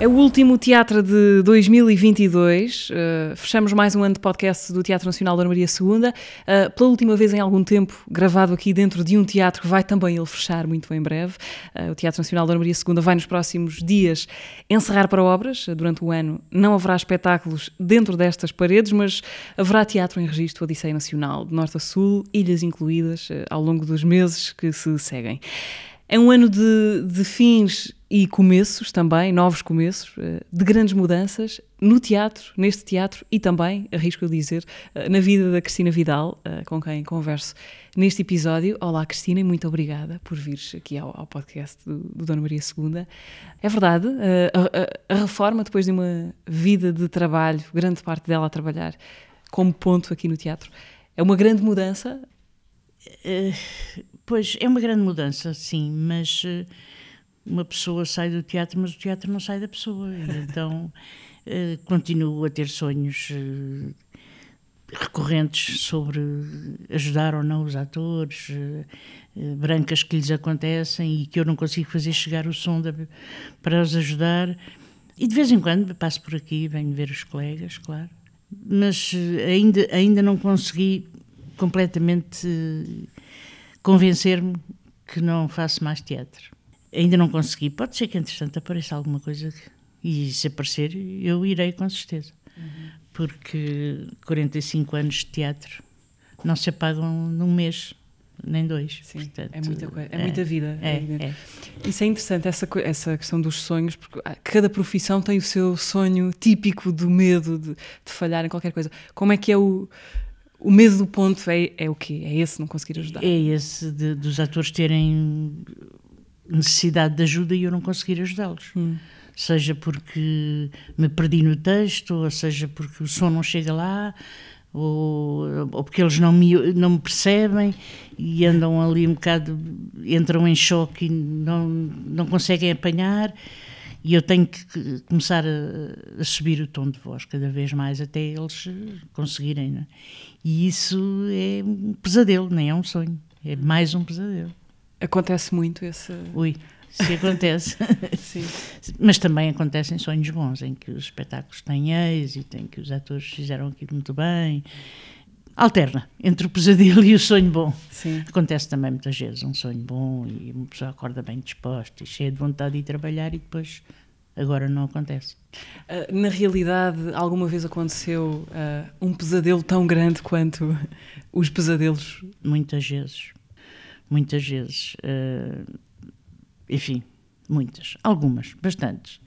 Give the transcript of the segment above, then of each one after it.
É o último teatro de 2022. Uh, fechamos mais um ano de podcast do Teatro Nacional Dona Maria II. Uh, pela última vez em algum tempo, gravado aqui dentro de um teatro que vai também ele fechar muito em breve. Uh, o Teatro Nacional Dona Maria II vai nos próximos dias encerrar para obras. durante o ano não haverá espetáculos dentro destas paredes, mas haverá teatro em registro Odisseia Nacional, de norte a sul, ilhas incluídas, ao longo dos meses que se seguem. É um ano de, de fins e começos também, novos começos, eh, de grandes mudanças no teatro, neste teatro e também, arrisco a dizer, eh, na vida da Cristina Vidal, eh, com quem converso neste episódio. Olá, Cristina, e muito obrigada por vires aqui ao, ao podcast do, do, Dona Maria II. É verdade, a, a, a, reforma, depois de uma vida de trabalho, grande parte dela a trabalhar como ponto aqui no teatro, é uma grande mudança. Pois, é uma grande mudança, sim, mas. Uh uma pessoa sai do teatro, mas o teatro não sai da pessoa. então uh, continuo a ter sonhos uh, recorrentes sobre ajudar ou não os atores, brancas que lhes acontecem e que eu não consigo fazer chegar o som da, para os ajudar. E de vez em quando passo por aqui, venho ver os colegas, claro. Mas ainda, ainda não consegui completamente convencer-me que não faço mais teatro. Ainda não consegui. Pode ser que, entretanto, apareça alguma coisa e se aparecer, eu irei com certeza. Uhum. Porque 45 anos de teatro não se apagam num mês, nem dois. Sim, Portanto, é, muita, coisa, é, é, muita vida. É, é, é. Isso é interessante, essa, essa questão dos sonhos, porque cada profissão tem o seu sonho típico do medo de, de falhar em qualquer coisa. Como é que é o. O medo do ponto é, é o quê? É esse não conseguir ajudar? É esse de, dos atores terem necessidade de ajuda e eu não conseguir ajudá-los. Hum. Seja porque me perdi no texto, ou seja porque o som não chega lá, ou, ou porque eles não me, não me percebem e andam ali um bocado, entram em choque e não, não conseguem apanhar. E eu tenho que começar a, a, subir o tom de voz cada vez mais até eles conseguirem. Né? E isso é um pesadelo, nem é um sonho, é mais um pesadelo. Acontece muito esse. Ui, se acontece. Sim. Mas também acontecem sonhos bons, em que os espetáculos têm êxito, em que os atores fizeram aquilo muito bem. Alterna entre o pesadelo e o sonho bom. Sim. Acontece também muitas vezes um sonho bom e uma pessoa acorda bem disposta e cheia de vontade de ir trabalhar e depois agora não acontece. Uh, na realidade, alguma vez aconteceu uh, um pesadelo tão grande quanto os pesadelos? Muitas vezes muitas vezes. Uh, enfim, muitas. Algumas, bastantes.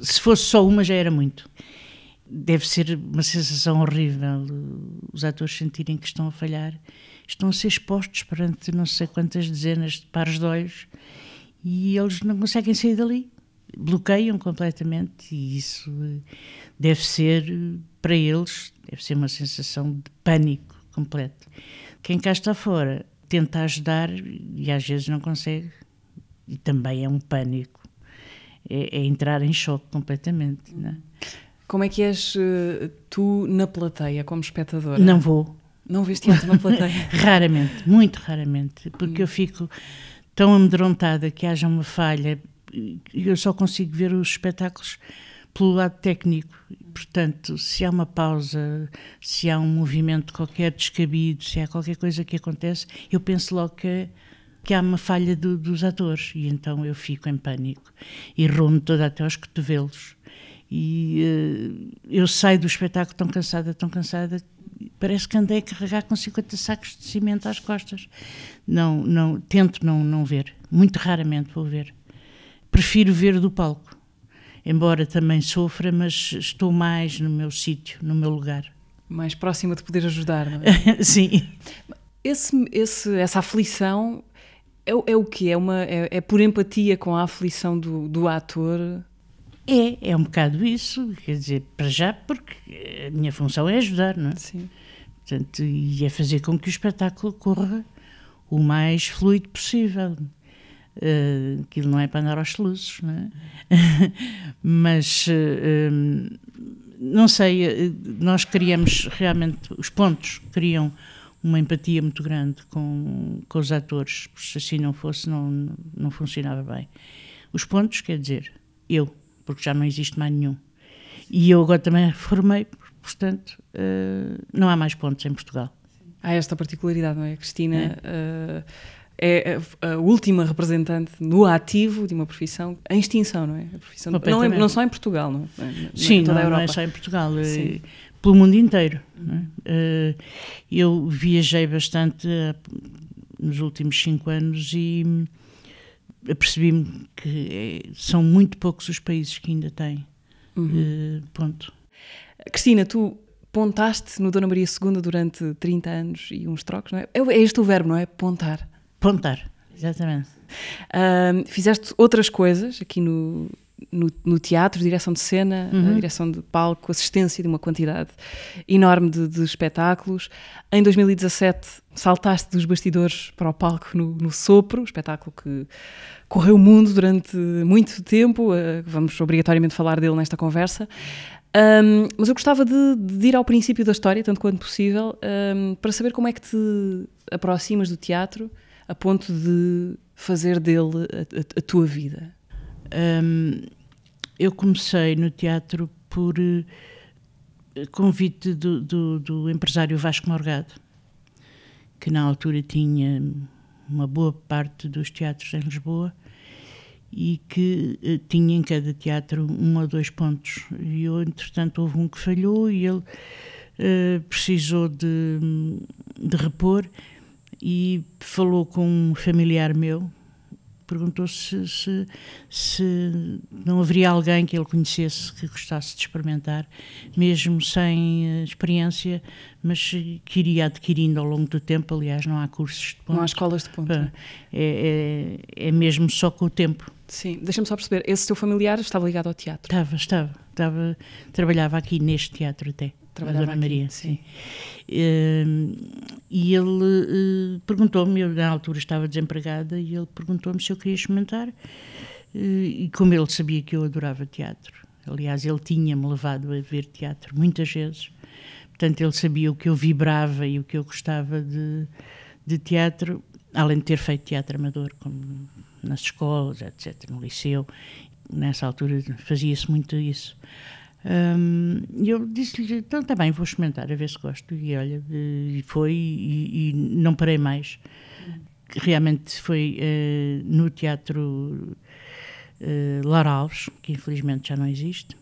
Se fosse só uma, já era muito. Deve ser uma sensação horrível os atores sentirem que estão a falhar, estão a ser expostos perante não sei quantas dezenas de pares de olhos e eles não conseguem sair dali. Bloqueiam completamente e isso deve ser, para eles, deve ser uma sensação de pânico completo. Quem cá está fora tenta ajudar e às vezes não consegue. E também é um pânico. É, é entrar em choque completamente. Não é? Como é que és uh, tu na plateia, como espectadora? Não vou. Não vês teatro na plateia? raramente, muito raramente, porque hum. eu fico tão amedrontada que haja uma falha eu só consigo ver os espetáculos pelo lado técnico. Portanto, se há uma pausa, se há um movimento qualquer descabido, se há qualquer coisa que acontece, eu penso logo que, que há uma falha do, dos atores e então eu fico em pânico e rumo toda até aos cotovelos. E uh, eu saio do espetáculo tão cansada, tão cansada, parece que andei a carregar com 50 sacos de cimento às costas. Não, não, tento não, não ver, muito raramente vou ver. Prefiro ver do palco embora também sofra, mas estou mais no meu sítio, no meu lugar. Mais próxima de poder ajudar, não é? Sim. Esse, esse, essa aflição é, é o que? É, uma, é, é, por empatia com a aflição do, do ator? É, é um bocado isso, quer dizer, para já, porque a minha função é ajudar, não é? Sim. Portanto, e é fazer com que o espetáculo corra o mais fluido possível. Uh, aquilo não é para andar aos soluços, não é? Mas, uh, não sei, nós criamos realmente, os pontos criam uma empatia muito grande com, com os atores, se assim não fosse, não, não funcionava bem. Os pontos, quer dizer, eu, porque já não existe mais nenhum. E eu agora também formei, portanto, uh, não há mais pontos em Portugal. Há esta particularidade, não é? Cristina é. Uh, é a, a, última representante no ativo de uma profissão em extinção, não é? A profissão não, é, não só em Portugal, não é? Sim, não, não, é só em Portugal, é, pelo mundo inteiro. É? Uh, eu viajei bastante nos últimos cinco anos e apercebi-me que é, são muito poucos os países que ainda têm. Uhum. Uh, ponto. Cristina, tu pontaste no Dona Maria II durante 30 anos e uns trocos, não é? É este o verbo, não é? Pontar. Pontar, exatamente. Uh, fizeste outras coisas aqui no, no, no, teatro, direção de cena, uhum. direção de palco, assistência de uma quantidade enorme de, de, espetáculos. Em 2017 saltaste dos bastidores para o palco no, no Sopro, espetáculo que correu o mundo durante muito tempo, uh, vamos obrigatoriamente falar dele nesta conversa. Um, mas eu gostava de, de, ir ao princípio da história, tanto quanto possível, um, para saber como é que te aproximas do teatro a ponto de fazer dele a, a, a tua vida. Um, eu comecei no teatro por uh, convite do, do, do, empresário Vasco Morgado, que na altura tinha uma boa parte dos teatros em Lisboa e que uh, tinha em cada teatro um ou dois pontos. E eu, entretanto, houve um que falhou e ele uh, precisou de, de repor e falou com um familiar meu, perguntou se, se, se, não haveria alguém que ele conhecesse que gostasse de experimentar, mesmo sem uh, experiência, mas que iria adquirindo ao longo do tempo. Aliás, não há cursos de ponto. Não há escolas de ponto. É, é, é mesmo só com o tempo. Sim, deixa-me só perceber, esse teu familiar estava ligado ao teatro? Estava, estava, estava trabalhava aqui neste teatro até, trabalhava Dona Maria, sim. sim. Uh, e ele uh, perguntou-me, eu na altura estava desempregada, e ele perguntou-me se eu queria experimentar, uh, e como ele sabia que eu adorava teatro, aliás, ele tinha-me levado a ver teatro muitas vezes, portanto, ele sabia o que eu vibrava e o que eu gostava de, de teatro, além de ter feito teatro amador, como nas escolas, etc., no liceu. Nessa altura fazia-se muito isso. Um, e eu disse-lhe, então está bem, vou experimentar, a ver se gosto. E olha, e foi, e, e não parei mais. Realmente foi uh, no Teatro uh, Lara Alves, que infelizmente já não existe.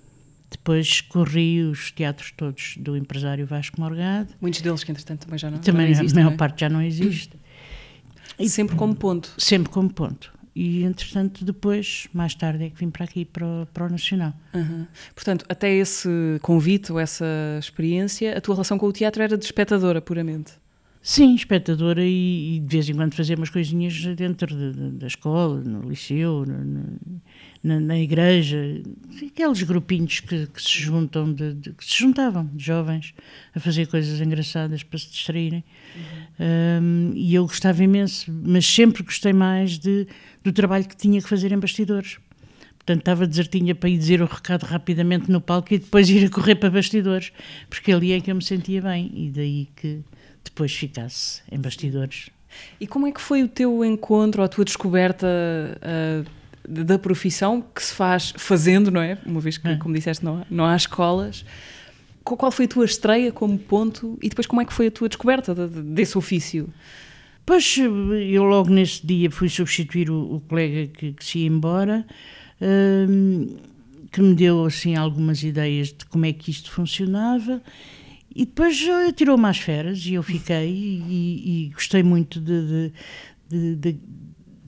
Depois corri os teatros todos do empresário Vasco Morgado. Muitos deles que, entretanto, também já não, também já não existem. A maior é? parte já não existe. E sempre como ponto. Sempre como ponto e entretanto depois, mais tarde é que vim para aqui, para o, para o Nacional. Uhum. Portanto, até esse convite ou essa experiência, a tua relação com o teatro era de espectadora puramente? Sim, espectadora e, e de vez em quando fazia umas coisinhas dentro de, de, da escola, no liceu, no, na, na, igreja, aqueles grupinhos que, que se juntam, de, de, que se juntavam, de jovens, a fazer coisas engraçadas para se distraírem. Uhum. Um, e eu gostava imenso, mas sempre gostei mais de, do trabalho que tinha que fazer em bastidores. Portanto, estava desertinha para ir dizer o recado rapidamente no palco e depois ir a correr para bastidores, porque ali é que eu me sentia bem e daí que depois ficasse em bastidores. E como é que foi o teu encontro, a tua descoberta uh, da profissão que se faz fazendo, não é? Uma vez que, é. como disseste, não há, não há escolas. Qual foi a tua estreia como ponto e depois como é que foi a tua descoberta desse ofício? Pois, eu logo nesse dia fui substituir o, o colega que, que, se ia embora, hum, que me deu assim algumas ideias de como é que isto funcionava e depois tirou-me às feras e eu fiquei e, e gostei muito de, de, de,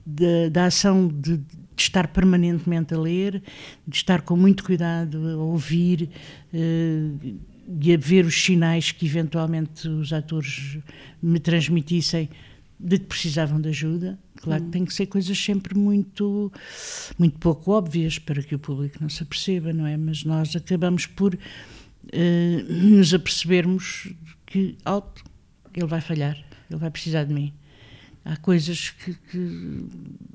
de da ação de, estar permanentemente a ler, de estar com muito cuidado a ouvir uh, e a ver os sinais que eventualmente os atores me transmitissem de que precisavam de ajuda. Claro que hum. tem que ser coisas sempre muito, muito pouco óbvias para que o público não se aperceba, não é? Mas nós acabamos por uh, nos apercebermos que, alto, ele vai falhar, ele vai precisar de mim há coisas que, que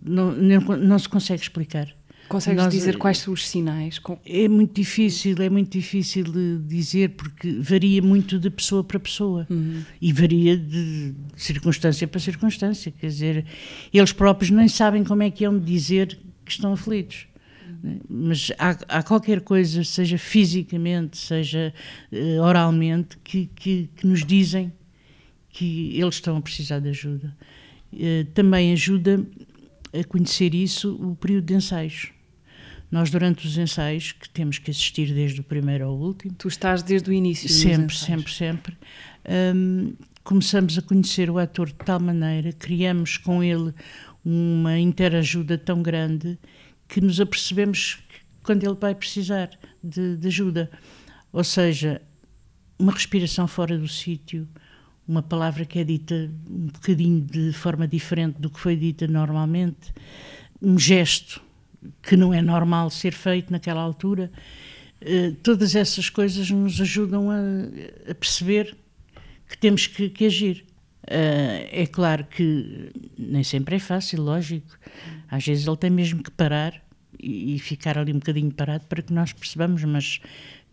não, não, não, se consegue explicar. Consegues Nós- dizer quais são os sinais? É muito difícil, é muito difícil de dizer porque varia muito de pessoa para pessoa e varia de circunstância para circunstância. Quer dizer, eles próprios nem sabem como é que hão de dizer que estão aflitos. Mas há, há qualquer coisa, seja fisicamente, seja eh, oralmente, que, que, que nos dizem que eles estão a precisar de ajuda. Eh, também ajuda a conhecer isso o período de ensaios. Nós, durante os ensaios, que temos que assistir desde o primeiro ao último, Tu estás desde o início. sempre, sempre, sempre, hum, começamos a conhecer o ator de tal maneira, criamos com ele uma interajuda tão grande que nos apercebemos quando ele vai precisar de, de ajuda. Ou seja, uma respiração fora do sítio, uma palavra que é dita um bocadinho de forma diferente do que foi dita normalmente, um gesto que não é normal ser feito naquela altura. Eh, todas essas coisas nos ajudam a, a perceber que temos que, que agir. Eh, é claro que nem sempre é fácil, lógico. Às vezes ele tem mesmo que parar e, ficar ali um bocadinho parado para que nós percebamos, mas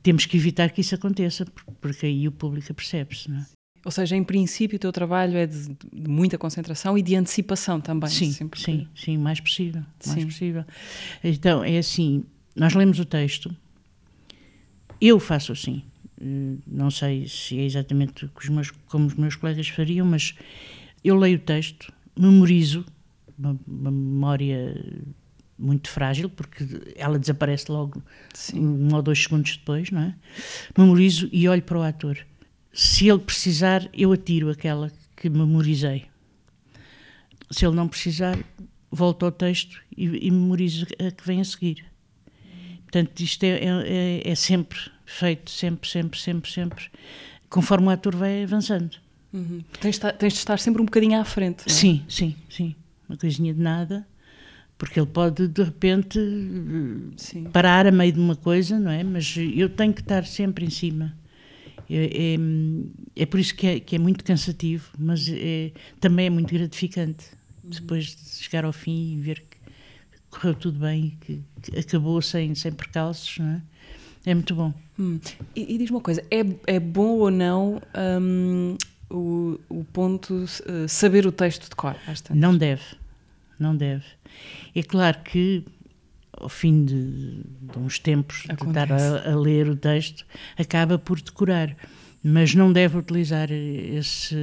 temos que evitar que isso aconteça, por- porque aí o público percebe-se. Não é? Ou seja, em princípio, o teu trabalho é de, de muita concentração e de antecipação também. Sim, sempre que- sim, sim, mais possível, mais Sim. possível. Então, é assim, nós lemos o texto, eu faço assim, não sei se é exatamente os meus- como os meus colegas fariam, mas eu leio o texto, memorizo, uma, uma memória muito frágil, porque ela desaparece logo um ou dois segundos depois, não é? Memorizo e olho para o ator. Se ele precisar, eu atiro aquela que memorizei. Se ele não precisar, volto ao texto e, e memorizo a que vem a seguir. Portanto, isto é, é- é- é sempre feito, sempre, sempre, sempre, sempre, conforme o ator vai avançando. Uhum. Tens, de estar- tens de estar sempre um bocadinho à frente. é? Sim, sim, sim. Uma coisinha de nada, porque ele pode, de repente, Sim. parar a meio de uma coisa, não é? Mas eu tenho que estar sempre em cima. É, é, é por isso que é, que é muito cansativo, mas também é muito gratificante. Depois de chegar ao fim e ver que correu tudo bem, que, que acabou sem, sem percalços, não é? É muito bom. Hum. E, e diz uma coisa: é, é bom ou não hum, o, o ponto eh, saber o texto de cor? Não deve, não deve. É claro que ao fim de, de uns tempos de estar Acontece. a, a ler o texto, acaba por decorar, mas não deve utilizar esse,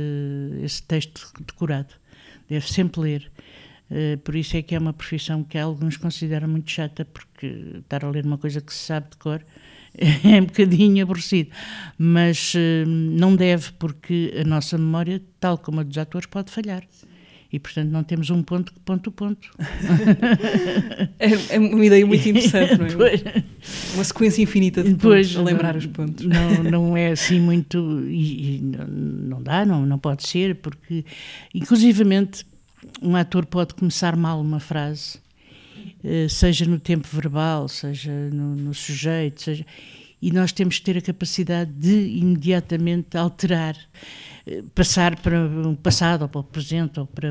esse texto decorado. Deve sempre ler. Eh, por isso é que é uma profissão que alguns consideram muito chata, porque estar a ler uma coisa que se sabe de cor é um bocadinho aborrecido. Mas eh, não deve, porque a nossa memória, tal como a dos atores, pode falhar. E, portanto, não temos um ponto que ponto o ponto. É, é uma ideia muito interessante, não é? Pois. Uma sequência infinita de pontos a lembrar não- os pontos. Não, não é assim muito. E, e não, não dá, não, não pode ser, porque, inclusivamente, um ator pode começar mal uma frase, eh, seja no tempo verbal, seja no, no sujeito, seja. E nós temos que ter a capacidade de imediatamente alterar, eh, passar para o passado, ou para o presente, ou para,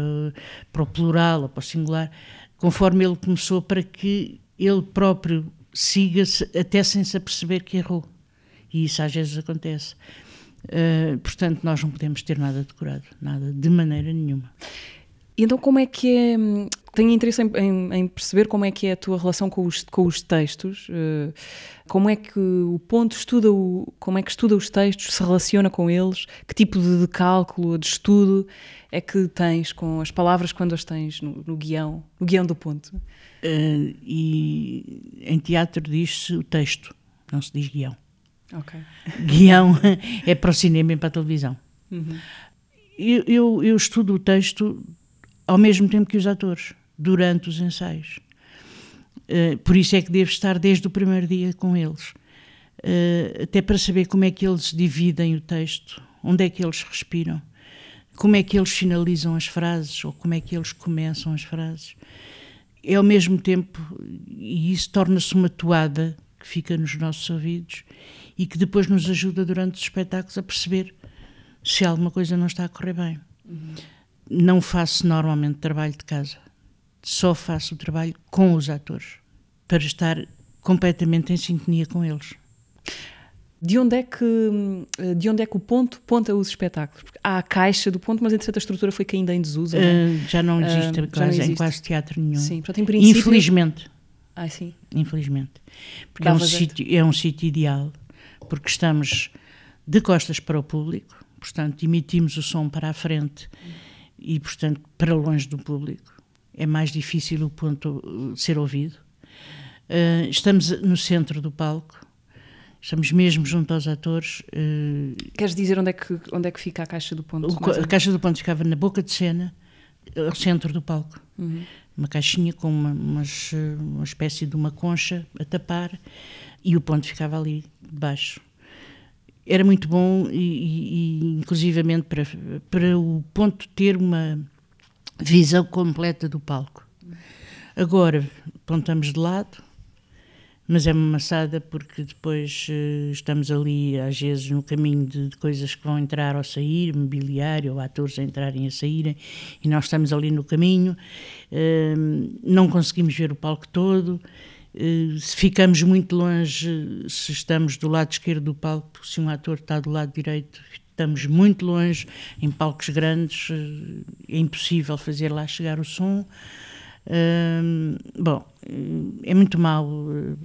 para o plural, ou para o singular, conforme ele começou, para que ele próprio siga -se, até sem se aperceber que errou. E isso às vezes acontece. Uh, portanto, nós não podemos ter nada decorado, nada, de maneira nenhuma. E então, como é que é? Tenho interesse em, em- em perceber como é que é a tua relação com os, com os textos. eh, como é que o ponto estuda o, como é que estuda os textos, se relaciona com eles, que tipo de, de cálculo, de estudo é que tens com as palavras quando as tens no, no guião, no guião do ponto. Uh, e em teatro diz-se o texto, não se diz guião. Ok. Guião é para o cinema e para a televisão. Eu, eu, eu estudo o texto ao mesmo tempo que os atores, durante os ensaios. Uh, por isso é que devo estar desde o primeiro dia com eles. Uh, até para saber como é que eles dividem o texto, onde é que eles respiram, como é que eles finalizam as frases ou como é que eles começam as frases. É ao mesmo tempo, e isso torna-se uma toada que fica nos nossos ouvidos e que depois nos ajuda durante os espetáculos a perceber se alguma coisa não está a correr bem. Não faço normalmente trabalho de casa, só faço o trabalho com os atores. para estar completamente em sintonia com eles. De onde é que, de onde é que o ponto ponta os espetáculos? Porque há a caixa do ponto, mas entretanto a estrutura foi caindo em desuso. não é? Uh, já não existe, Ah, quase, já não em existe. quase teatro nenhum. Sim, portanto, em princípio. Infelizmente. Ai, sim. Infelizmente. Porque é um, sítio, é um sítio ideal, porque estamos de costas para o público, portanto, emitimos o som para a frente e, portanto, para longe do público. É mais difícil o ponto uh, ser ouvido. Uh, estamos no centro do palco, estamos mesmo junto aos atores. uh, Queres dizer onde é que, onde é que fica a caixa do ponto? o a caixa do ponto ficava na boca de cena, ao centro do palco. Uhum. Uma caixinha com uma, umas, eh, uma espécie de uma concha a tapar e o ponto ficava ali debaixo. Era muito bom e, e- inclusivamente para, para o ponto ter uma visão completa do palco. Agora apontamos de lado, mas é uma maçada porque depois eh, estamos ali às vezes no caminho de, de coisas que vão entrar ou sair, mobiliário ou atores a entrarem e a saírem, e nós estamos ali no caminho, eh, não conseguimos ver o palco todo. Eh, se ficamos muito longe, se estamos do lado esquerdo do palco, se um ator está do lado direito, estamos muito longe, em palcos grandes, eh, é impossível fazer lá chegar o som. Hum, bom, é muito uh,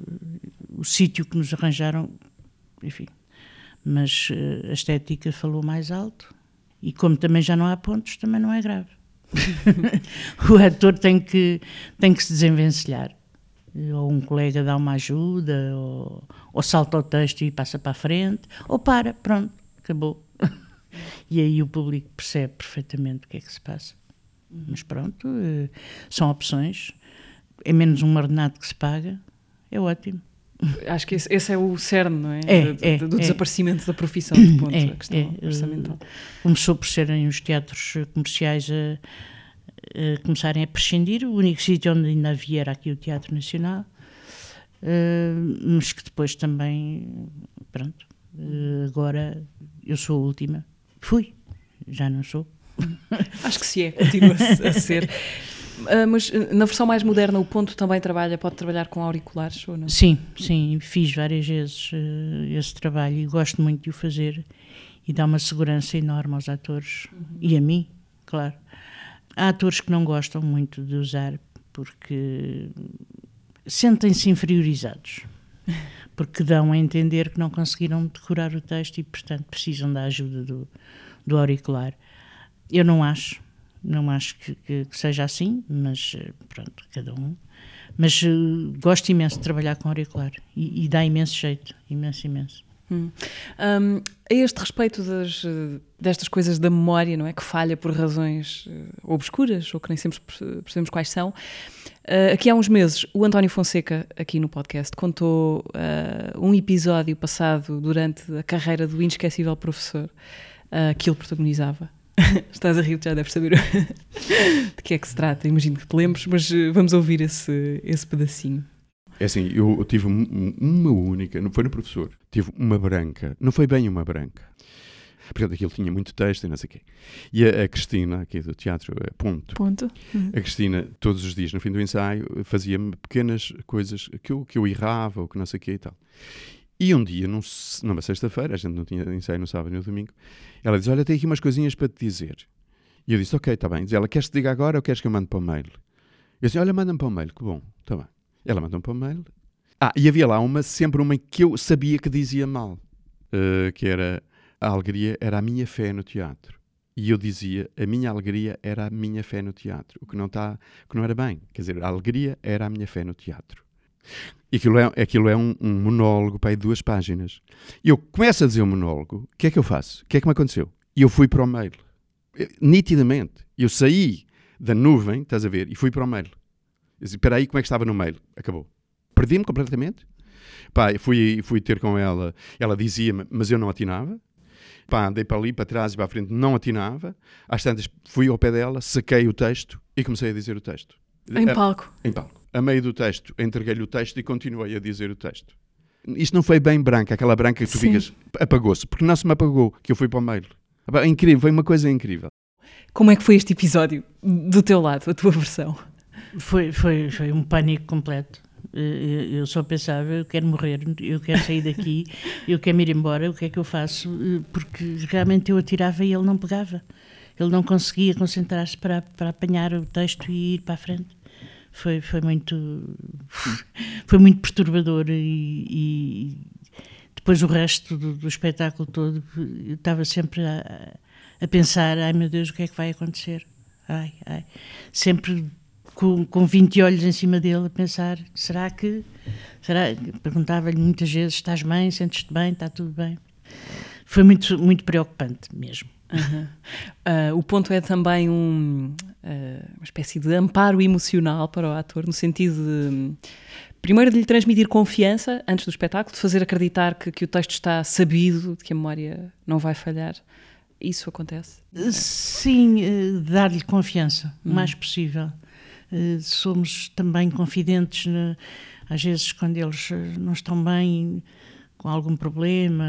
o sítio que nos arranjaram, enfim, mas a estética falou mais alto e como também já não há pontos, também não é grave. o ator tem que, tem que se desenvencilhar. Ou um colega dá uma ajuda, ou, ou salta o texto e passa para a frente, ou para, pronto, acabou. e aí o público percebe perfeitamente o que é que se passa. Mas pronto, eh, são opções. É menos um ordenado que se paga, é ótimo. Acho que esse, esse é o cerne, não é? É, Do- é, do é. desaparecimento da profissão de ponto, É, a questão é, orçamental. Começou por serem os teatros eh, comerciais a, a começarem a prescindir. O único sítio onde ainda havia era aqui o Teatro Nacional, eh, mas que depois também, pronto, eh, agora eu sou a última. Fui, já não sou. Acho que se é, continua a, ser. Ah, mas na versão mais moderna, o ponto também trabalha, pode trabalhar com auriculares ou não? Sim, sim, fiz várias vezes eh, esse trabalho e gosto muito de o fazer e dá uma segurança enorme aos atores e a mim, claro. Há atores que não gostam muito de usar porque sentem-se inferiorizados, porque dão a entender que não conseguiram decorar o texto e, portanto, precisam da ajuda do, do auricular. Eu não acho, não acho que, que- que seja assim, mas pronto, cada um. Mas eh, gosto imenso de trabalhar com auricular e, e dá imenso jeito, imenso, imenso. Hum. Um, a este respeito das, destas coisas da memória, não é? Que falha por razões eh, obscuras, ou que nem sempre perce- percebemos quais são. eh, aqui há uns meses, o António Fonseca, aqui no podcast, contou eh, um episódio passado durante a carreira do inesquecível professor eh, que ele protagonizava. Estás a rir, já deves saber de que é que se trata, imagino que te lembres, mas vamos ouvir esse, esse pedacinho. É assim, eu, eu tive um- um- uma única, não foi no professor, tive uma branca, não foi bem uma branca. Portanto, aquilo tinha muito texto e não sei o quê. E a, a Cristina, aqui do Teatro eh, Ponto, Ponto. a Cristina, todos os dias, no fim do ensaio, fazia-me pequenas coisas que eu, que eu errava ou que não sei o quê e tal. E um dia, num, numa sexta-feira, a gente não tinha ensaio no sábado e no domingo, ela diz, olha, tenho aqui umas coisinhas para te dizer. E eu disse, ok, está bem. Diz ela, queres que te diga agora ou queres que eu mande para o mail? Eu disse, olha, manda-me para o mail, que bom, está bem. Ela mandou-me para o mail. Ah, e havia lá uma, sempre uma que eu sabia que dizia mal, eh, que era, a alegria era a minha fé no teatro. E eu dizia, a minha alegria era a minha fé no teatro, o que não, está, que não era bem. Quer dizer, a alegria era a minha fé no teatro. E aquilo é, aquilo é um, um monólogo para aí duas páginas. E eu começo a dizer o monólogo, o que é que eu faço? O que é que me aconteceu? E eu fui para o mail. Nitidamente. Eu saí da nuvem, estás a ver, e fui para o mail. Espera aí, como é que estava no mail? Acabou. Perdi-me completamente. Pá, fui, fui ter com ela, ela dizia-me, mas eu não atinava. Pá, andei para ali, para trás e para a frente, não atinava. Às tantas, fui ao pé dela, saquei o texto e comecei a dizer o texto. Em A- palco. em palco. A meio do texto, entreguei-lhe o texto e continuei a dizer o texto. Isto não foi bem branca, aquela branca que tu Sim. ficas, apagou-se, porque não se me apagou, que eu fui para o mail. Epá, Incrível, foi uma coisa incrível. Como é que foi este episódio do teu lado, a tua versão? Foi, foi, foi um pânico completo. Eh, Eu só pensava, eu quero morrer, eu quero sair daqui, eu quero ir embora, o que é que eu faço? Eh, Porque realmente eu atirava e ele não pegava. Ele não conseguia concentrar-se para, para apanhar o texto e ir para a frente. Foi, foi muito foi muito perturbador e, e depois o resto do, do espetáculo todo eu estava sempre a, a pensar ai meu Deus o que é que vai acontecer ai, ai. sempre com, com 20 olhos em cima dele a pensar será que será perguntava-lhe muitas vezes estás bem sentes-te bem está tudo bem foi muito muito preocupante mesmo Uhum. Uh, o ponto é também um, uh, uma espécie de amparo emocional para o ator, no sentido de, primeiro, de lhe transmitir confiança antes do espetáculo, de fazer acreditar que, que o texto está sabido, de que a memória não vai falhar. Isso acontece? Sim, uh, dar-lhe confiança, o mais possível. Somos também confidentes, ne, às vezes, quando eles não estão bem com algum problema,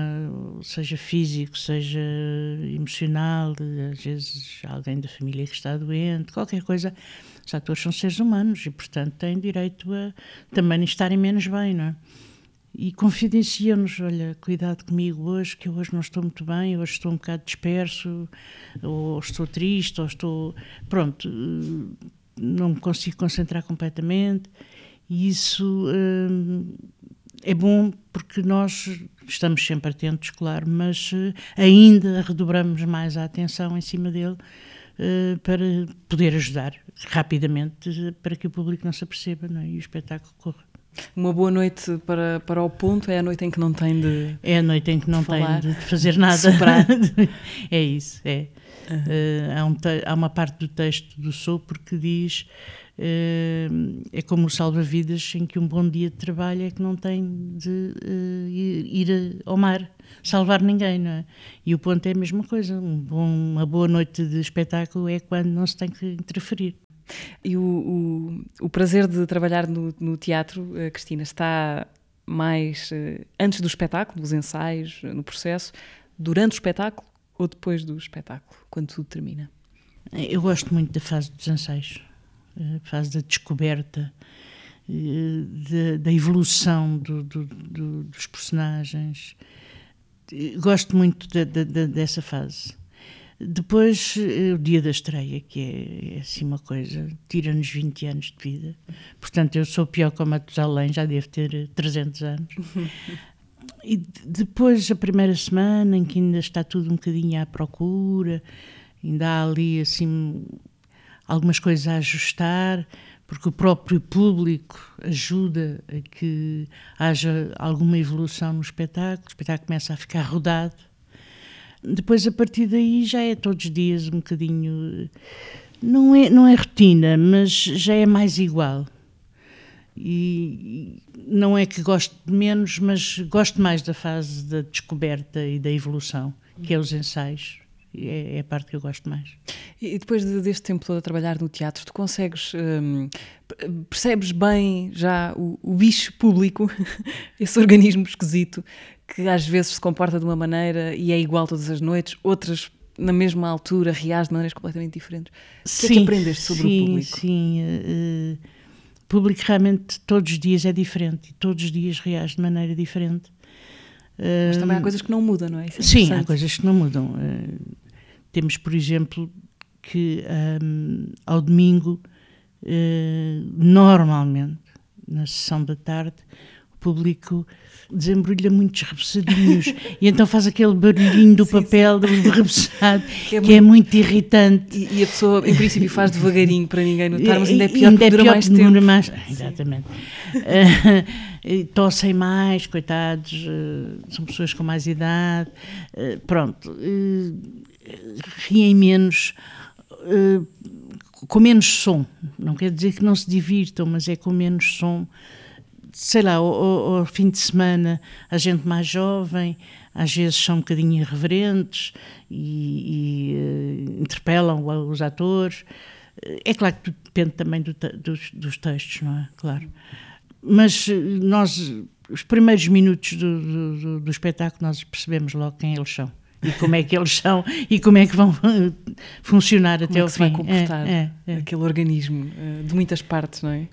seja físico, seja emocional, às vezes alguém da família que está doente, qualquer coisa. Os atores são seres humanos e, portanto, têm direito a também estarem menos bem, não é? E confidenciam-nos: olha, cuidado comigo hoje, que eu hoje não estou muito bem, hoje estou um bocado disperso, ou estou triste, ou estou. Pronto, não me consigo concentrar completamente. E isso. Hum, é bom porque nós estamos sempre atentos, claro, mas uh, ainda redobramos mais a atenção em cima dele uh, para poder ajudar rapidamente uh, para que o público não se aperceba não é? e o espetáculo corra. Uma boa noite para, para o ponto é a noite em que não tem de. É a noite em que não falar, tem de fazer nada. é isso, é. Uhum. há, um há, uma parte do texto do Sopro que diz é como o salva-vidas em que um bom dia de trabalho é que não tem de uh, ir ao mar salvar ninguém, não é? E o ponto é a mesma coisa. Um bom, uma boa noite de espetáculo é quando não se tem que interferir. E o, o, o prazer de trabalhar no, no teatro, Cristina, está mais uh, antes do espetáculo, dos ensaios, no processo, durante o espetáculo ou depois do espetáculo, quando tudo termina? Eu gosto muito da fase dos ensaios a fase da descoberta, da, da evolução do, do, do, dos personagens. Gosto muito de, de, dessa fase. Depois, o dia da estreia, que é, é assim uma coisa, tira-nos 20 anos de vida. Portanto, eu sou pior que o Matusalém, já devo ter 300 anos. E depois, a primeira semana, em que ainda está tudo um bocadinho à procura, ainda há ali assim algumas coisas a ajustar, porque o próprio público ajuda a que haja alguma evolução no espetáculo, o espetáculo começa a ficar rodado. Depois, a partir daí, já é todos os dias um bocadinho. Não é, não é rotina, mas já é mais igual. E não é que gosto menos, mas gosto mais da fase da descoberta e da evolução, que é os ensaios é, é, a parte que eu gosto mais. E depois de, deste tempo todo a trabalhar no teatro, tu consegues, hum, percebes bem já o, o bicho público, esse organismo esquisito, que às vezes se comporta de uma maneira e é igual todas as noites, outras na mesma altura reage de maneiras completamente diferentes. O que é que aprendeste sobre sim, o público? Sim, uh, público realmente todos os dias é diferente e todos os dias reage de maneira diferente. Mas também há coisas que não mudam, não é? é sim, há coisas que não mudam. Uh, temos, por exemplo, que um, ao domingo, uh, normalmente, na sessão da tarde, público desembrulha muitos repousadinhos e então faz aquele barulhinho do sim, papel sim. do repousado que, é, que muito, é, muito, irritante. E, e, a pessoa, em princípio, faz devagarinho para ninguém notar, mas ainda é pior, ainda é pior mais tempo. Mais, exatamente. uh, tossem mais, coitados, uh, são pessoas com mais idade. Uh, pronto riem menos, com menos som. Não quer dizer que não se divirtam, mas é com menos som. Sei lá, ao, ao fim de semana, a gente mais jovem, às vezes são um bocadinho irreverentes e, e uh, interpelam os atores. É claro que tudo depende também do, dos, dos, textos, não é? Claro. Mas nós, os primeiros minutos do, do, do espetáculo, nós percebemos logo quem eles são e como é que eles são e como é que vão funcionar como até é o fim. vai comportar é, é, é. aquele organismo eh, de muitas partes, não é?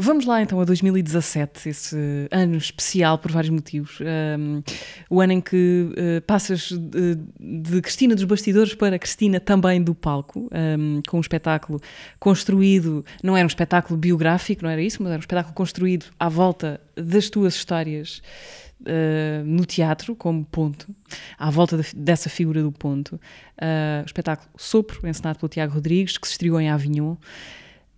Vamos lá então a 2017, esse ano especial por vários motivos. Um, o ano em que uh, passas de, de, Cristina dos bastidores para Cristina também do palco, um, com um espetáculo construído, não era um espetáculo biográfico, não era isso, mas era um espetáculo construído à volta das tuas histórias uh, no teatro, como ponto, à volta de, dessa figura do ponto. Uh, o espetáculo Sopro, encenado pelo Tiago Rodrigues, que se estreou em Avignon.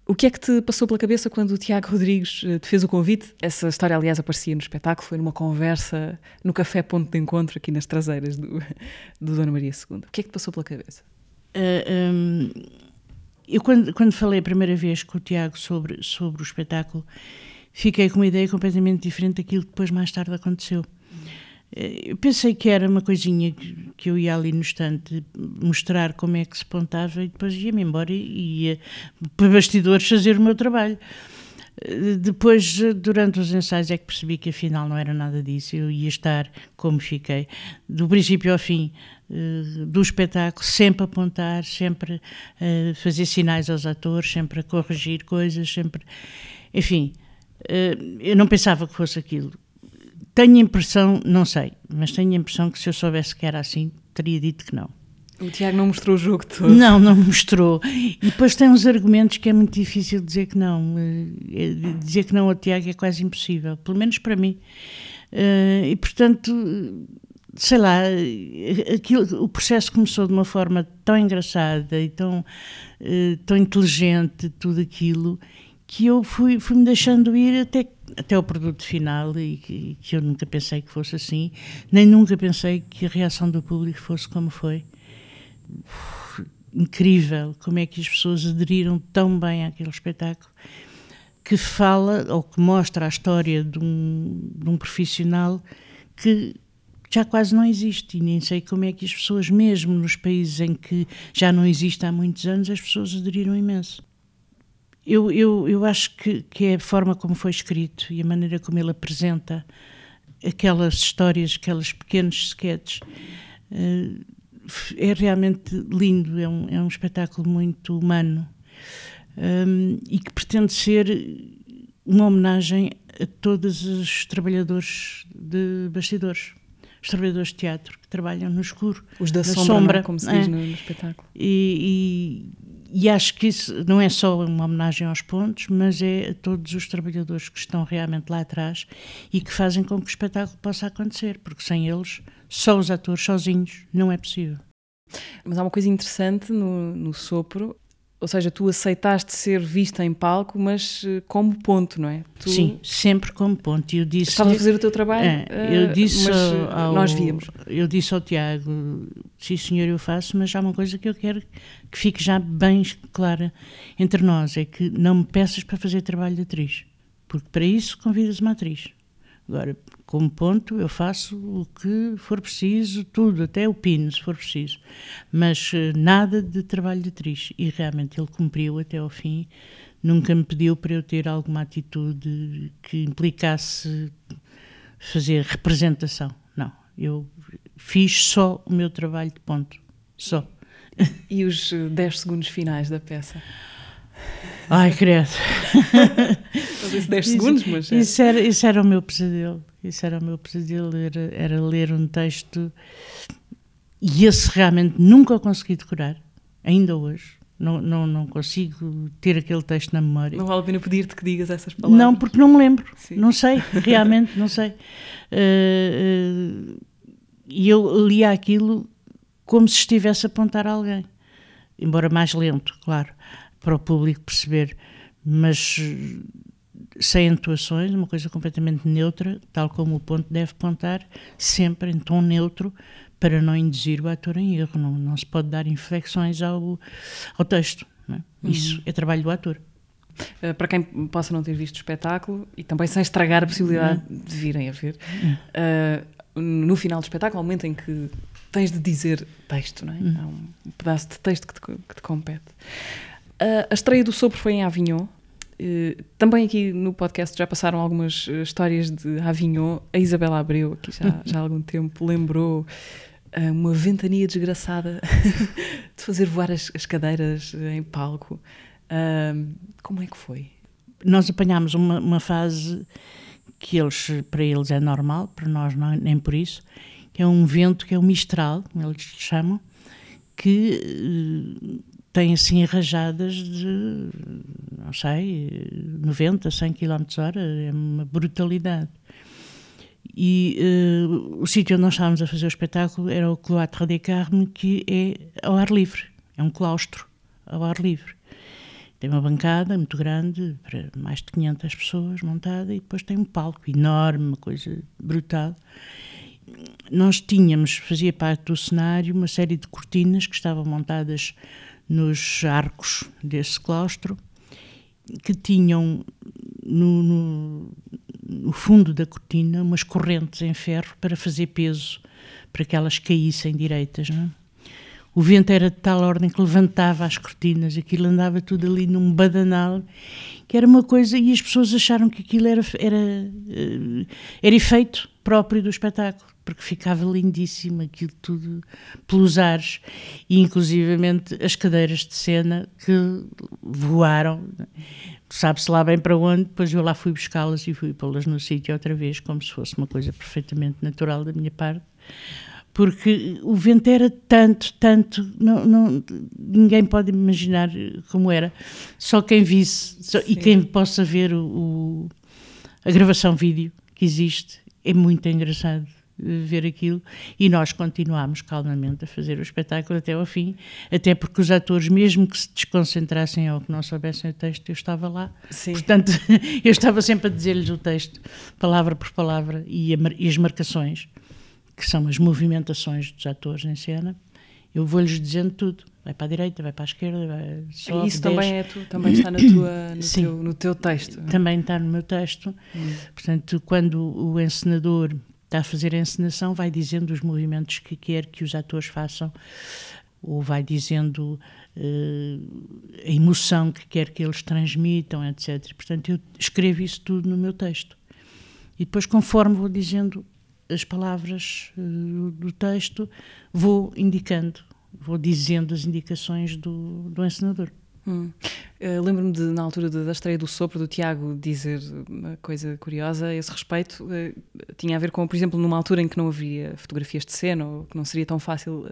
O que é que te passou pela cabeça quando o Tiago Rodrigues eh, te fez o convite? Essa história, aliás, aparecia no espetáculo, foi numa conversa no Café Ponto de Encontro, aqui nas traseiras do, do Dona Maria II. O que é que te passou pela cabeça? Uh, eh, um, eu, quando, quando falei a primeira vez com o Tiago sobre, sobre o espetáculo, fiquei com uma ideia completamente diferente daquilo que depois mais tarde aconteceu. Eu pensei que era uma coisinha que eu ia ali no estante mostrar como é que se pontava e depois ia-me embora e ia para bastidores fazer o meu trabalho. Depois, durante os ensaios, é que percebi que afinal não era nada disso. Eu ia estar como fiquei, do princípio ao fim eh, do espetáculo, sempre a apontar, sempre a fazer sinais aos atores, sempre a corrigir coisas, sempre. Enfim, eh, eu não pensava que fosse aquilo tenho a impressão, não sei, mas tenho a impressão que se eu soubesse que era assim, teria dito que não. O Tiago não mostrou o jogo todo. Não, não mostrou. E depois tem uns argumentos que é muito difícil dizer que não. Eh, dizer que não ao Tiago é quase impossível, pelo menos para mim. Eh, e portanto, sei lá, aquilo, o processo começou de uma forma tão engraçada e tão, eh, tão inteligente, tudo aquilo, que eu fui, fui me deixando ir até, até o produto final e que, que, eu nunca pensei que fosse assim, nem nunca pensei que a reação do público fosse como foi. Incrível como é que as pessoas aderiram tão bem àquele espetáculo que fala ou que mostra a história de um, de um profissional que já quase não existe e nem sei como é que as pessoas, mesmo nos países em que já não existe há muitos anos, as pessoas aderiram imenso eu, eu, eu acho que, que é a forma como foi escrito e a maneira como ele apresenta aquelas histórias, aqueles pequenos sketches, uh, é realmente lindo, é um, é um espetáculo muito humano um, e que pretende ser uma homenagem a todos os trabalhadores de bastidores os trabalhadores de teatro que trabalham no escuro. Os da sombra, sombra é? como se diz é. no, no, espetáculo. E, e, acho que isso não é só uma homenagem aos pontos, mas é a todos os trabalhadores que estão realmente lá atrás e que fazem com que o espetáculo possa acontecer, porque sem eles, só os atores sozinhos, não é possível. Mas há uma coisa interessante no, no sopro, ou seja, tu aceitaste ser vista em palco, mas eh, como ponto, não é? Tu... Sim, sempre como ponto. Eu disse, Estava a fazer o teu trabalho, é, eu eh, disse ao, nós víamos. Eu disse ao Tiago, sim senhor, eu faço, mas há uma coisa que eu quero que fique já bem clara entre nós, é que não me peças para fazer trabalho de atriz, porque para isso convidas uma atriz. Agora, como ponto, eu faço o que for preciso, tudo, até o pino, se for preciso. Mas uh, nada de trabalho de atriz. E realmente ele cumpriu até ao fim. Nunca me pediu para eu ter alguma atitude que implicasse fazer representação. Não. Eu fiz só o meu trabalho de ponto. Só. E os 10 eh, segundos finais da peça? Ai, credo. Talvez 10 segundos, mas. É. Isso, era, isso era o meu pesadelo. Isso era o meu pesadelo, era, era ler um texto e esse realmente nunca o consegui decorar, ainda hoje. Não, não, não consigo ter aquele texto na memória. Não vale a pena pedir-te que digas essas palavras. Não, porque não me lembro. Sim. Não sei, realmente não sei. Uh, uh, e eu lia aquilo como se estivesse a apontar a alguém. Embora mais lento, claro para o público perceber, mas eh, sem entoações, uma coisa completamente neutra, tal como o ponto deve pontar, sempre em tom neutro, para não induzir o ator em erro. Não, não se pode dar inflexões ao, ao texto. É? Uhum. Isso é trabalho do ator. Uh, para quem possa não ter visto o espetáculo e também sem estragar a possibilidade uhum. de virem a ver, uh, no final do espetáculo, ao momento em que tens de dizer texto, não é? Uhum. Há um pedaço de texto que te, que te compete. A estreia do Sopro foi em Avignon. Uh, também aqui no podcast já passaram algumas uh, histórias de Avignon. A Isabela Abreu, aqui já, já há algum tempo, lembrou uh, uma ventania desgraçada de fazer voar as, as cadeiras em palco. como é que foi? nós apanhámos uma, uma fase que eles, para eles é normal, para nós não, nem por isso, que é um vento que é o Mistral, como eles chamam, que uh, tem assim rajadas de, não sei, 90, 100 km hora, é uma brutalidade. E uh, o sítio onde nós estávamos a fazer o espetáculo era o Cloître des Carmes, que é ao ar livre, é um claustro ao ar livre. Tem uma bancada muito grande, para mais de 500 pessoas montada, e depois tem um palco enorme, uma coisa brutal. Nós tínhamos, fazia parte do cenário, uma série de cortinas que estavam montadas nos arcos desse claustro, que tinham no, no, no, fundo da cortina umas correntes em ferro para fazer peso, para que elas caíssem direitas. É? O vento era de tal ordem que levantava as cortinas, aquilo andava tudo ali num badanal, que era uma coisa, e as pessoas acharam que aquilo era, era, eh, era efeito próprio do espetáculo, porque ficava lindíssimo aquilo tudo pelos ares, e inclusivamente as cadeiras de cena que voaram, sabe-se lá bem para onde, depois eu lá fui buscá-las e fui pô-las no sítio outra vez, como se fosse uma coisa perfeitamente natural da minha parte porque o vento era tanto, tanto, não, não, ninguém pode imaginar como era. Só quem visse só, e quem possa ver o, o, a gravação vídeo que existe é muito engraçado ver aquilo e nós continuámos calmamente a fazer o espetáculo até ao fim, até porque os atores, mesmo que se desconcentrassem ou que não soubessem o texto, eu estava lá. Sim. Portanto, eu estava sempre a dizer-lhes o texto, palavra por palavra, e, as marcações que são as movimentações dos atores em cena, eu vou-lhes dizendo tudo. Vai para a direita, vai para a esquerda, vai sobe, Isso também, é tu, também está na tua, no, Sim, teu, no teu texto. Também está no meu texto. Hum. Portanto, quando o encenador está a fazer a encenação, vai dizendo os movimentos que quer que os atores façam, ou vai dizendo uh, a emoção que quer que eles transmitam, etc. Portanto, eu escrevo isso tudo no meu texto. E depois, conforme vou dizendo as palavras uh, do texto, vou indicando, vou dizendo as indicações do, do encenador. Hum. Uh, Lembro-me de, na altura da estreia do Sopro, do Tiago dizer uma coisa curiosa a esse respeito. Uh, tinha a ver com, por exemplo, numa altura em que não havia fotografias de cena, ou que não seria tão fácil